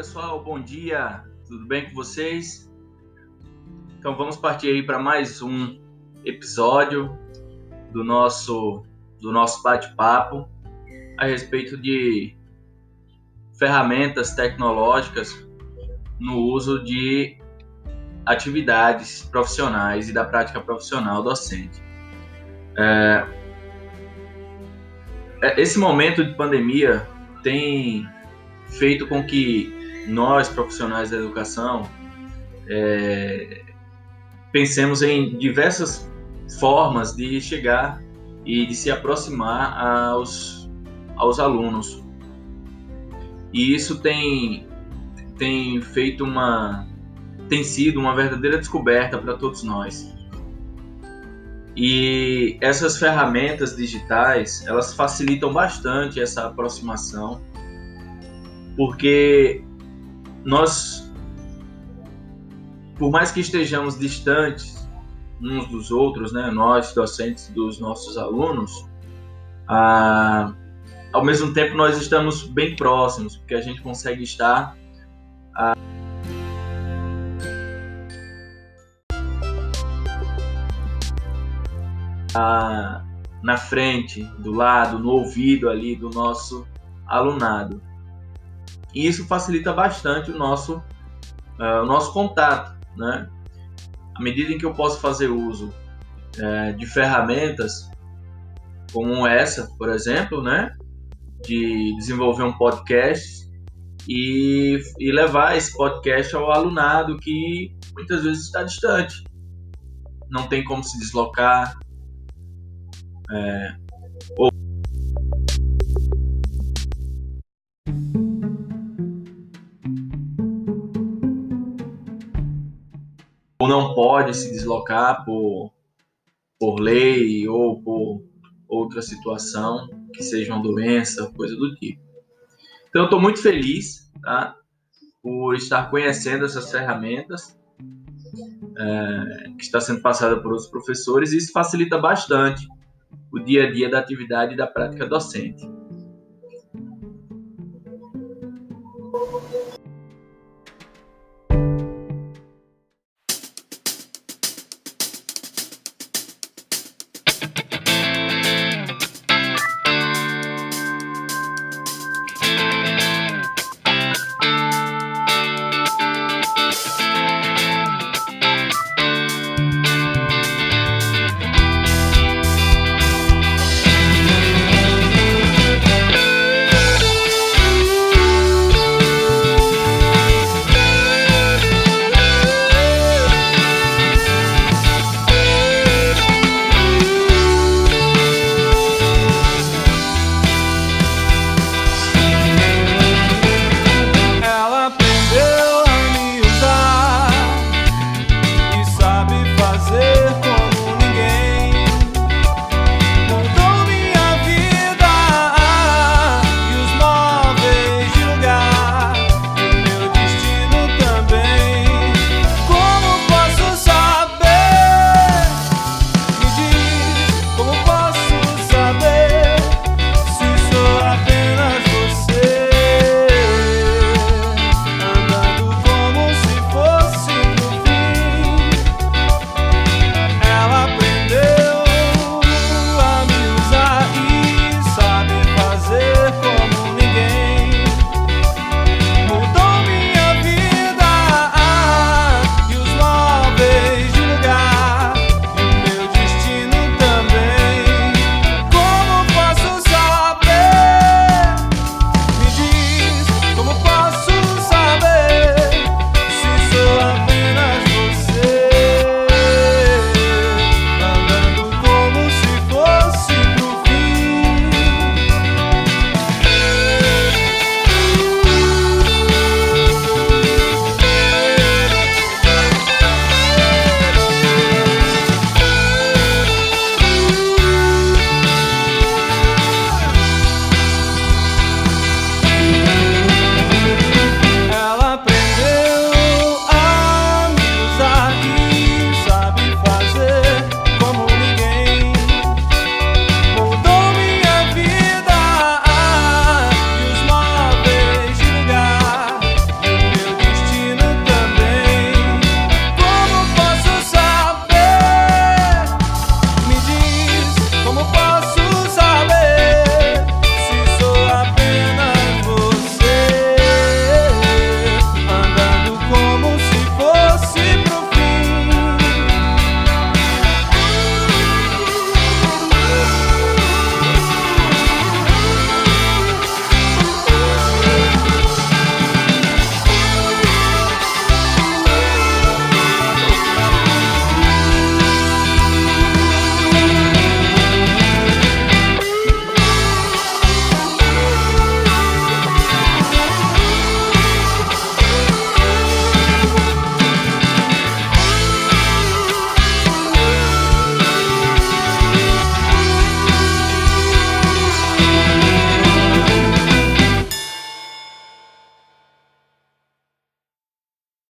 pessoal, bom dia, tudo bem com vocês? Então vamos partir aí para mais um episódio do nosso, do nosso bate-papo a respeito de ferramentas tecnológicas no uso de atividades profissionais e da prática profissional docente. É, é esse momento de pandemia tem feito com que nós, profissionais da educação, é, pensemos em diversas formas de chegar e de se aproximar aos, aos alunos. E isso tem, tem feito uma tem sido uma verdadeira descoberta para todos nós. E essas ferramentas digitais, elas facilitam bastante essa aproximação porque nós, por mais que estejamos distantes uns dos outros, né, nós docentes dos nossos alunos, ah, ao mesmo tempo nós estamos bem próximos, porque a gente consegue estar ah, ah, na frente, do lado, no ouvido ali do nosso alunado. E isso facilita bastante o nosso, uh, o nosso contato, né? À medida em que eu posso fazer uso uh, de ferramentas como essa, por exemplo, né? De desenvolver um podcast e, e levar esse podcast ao alunado que muitas vezes está distante, não tem como se deslocar, é, ou pode se deslocar por, por lei ou por outra situação, que seja uma doença, coisa do tipo. Então, eu estou muito feliz tá, por estar conhecendo essas ferramentas é, que está sendo passada por outros professores, e isso facilita bastante o dia a dia da atividade e da prática docente.